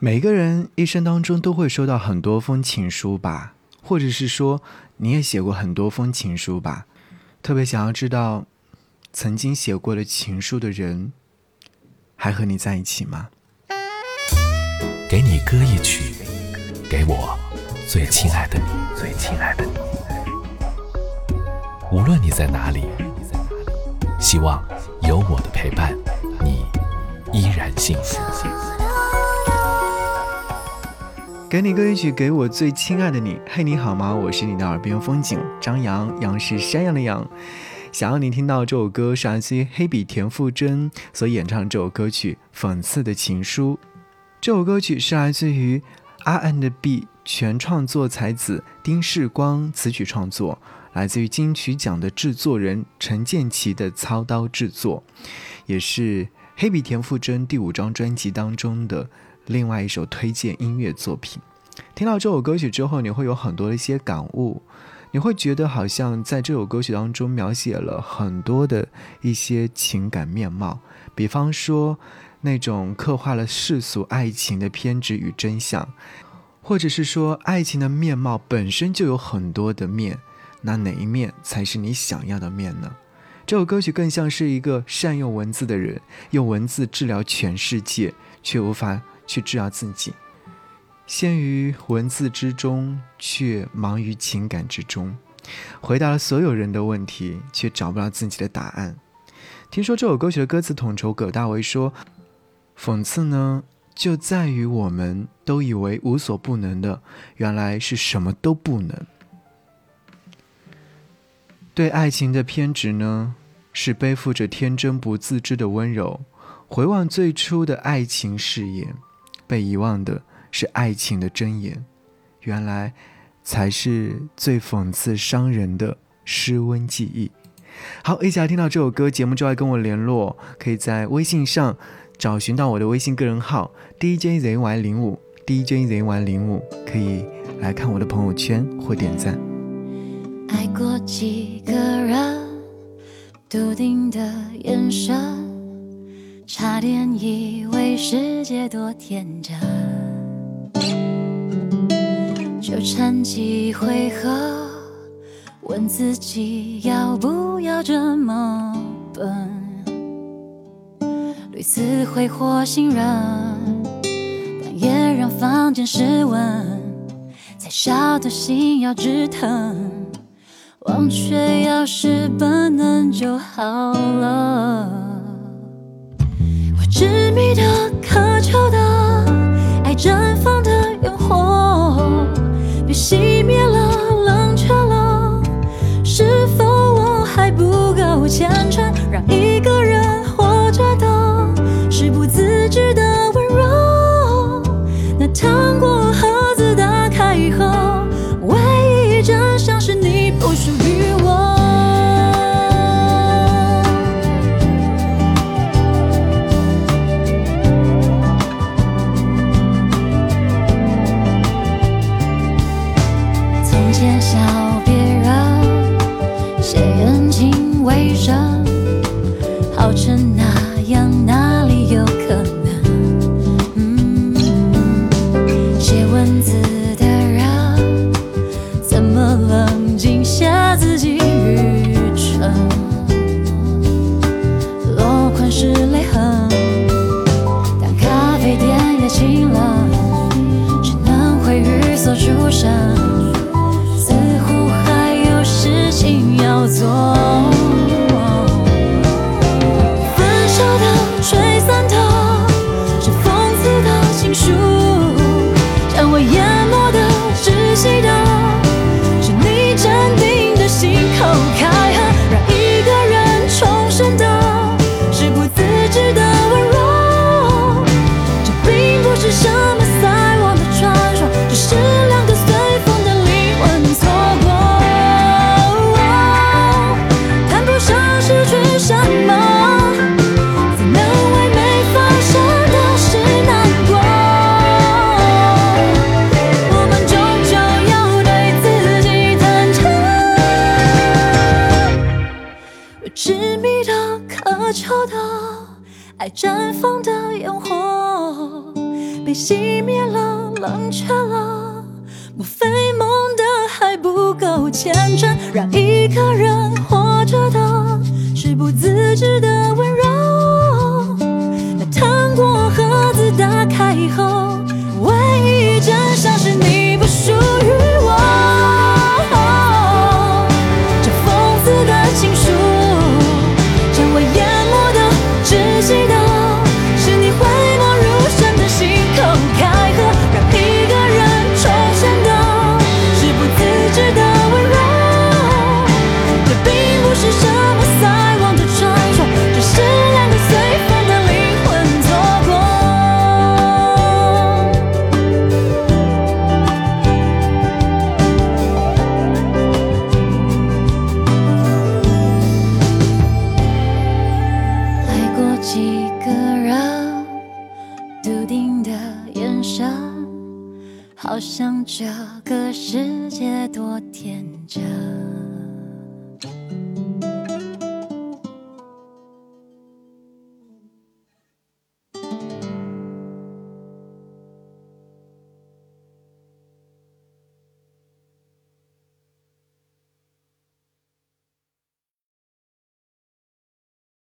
每个人一生当中都会收到很多封情书吧，或者是说你也写过很多封情书吧。特别想要知道，曾经写过的情书的人，还和你在一起吗？给你歌一曲，给我最亲爱的你，最亲爱的你。无论你在哪里，希望有我的陪伴，你依然幸福。给你歌一曲，给我最亲爱的你。嘿，你好吗？我是你的耳边风景张扬，杨是山羊的羊。想要你听到这首歌，是来自于黑笔田馥甄所演唱这首歌曲《讽刺的情书》。这首歌曲是来自于 R&B 全创作才子丁世光词曲创作，来自于金曲奖的制作人陈建奇的操刀制作，也是黑笔田馥甄第五张专辑当中的。另外一首推荐音乐作品，听到这首歌曲之后，你会有很多的一些感悟，你会觉得好像在这首歌曲当中描写了很多的一些情感面貌，比方说那种刻画了世俗爱情的偏执与真相，或者是说爱情的面貌本身就有很多的面，那哪一面才是你想要的面呢？这首歌曲更像是一个善用文字的人，用文字治疗全世界，却无法。去治疗自己，陷于文字之中，却忙于情感之中，回答了所有人的问题，却找不到自己的答案。听说这首歌曲的歌词统筹葛大为说：“讽刺呢，就在于我们都以为无所不能的，原来是什么都不能。对爱情的偏执呢，是背负着天真不自知的温柔。回望最初的爱情誓言。”被遗忘的是爱情的真言，原来才是最讽刺伤人的失温记忆。好，一起来听到这首歌，节目之外跟我联络，可以在微信上找寻到我的微信个人号 DJZY 零五 DJZY 零五，可以来看我的朋友圈或点赞。爱过几个人，笃定的眼神。差点以为世界多天真，纠缠几回合，问自己要不要这么笨。屡次挥霍信任，但也让房间失温，才晓得心要直疼，忘却要是本能就好了。执迷的、渴求的爱，绽放的烟火，被写眼睛、微笑，好成那样，哪里有可能？写文字，的人，怎么冷静？写自己愚蠢，落款是泪痕。当咖啡店也清了，只能回忆所出生。做。爱绽放的烟火，被熄灭了，冷却了。莫非梦的还不够虔诚，让一个人活着的，是不自知的为。好像这个世界多天真。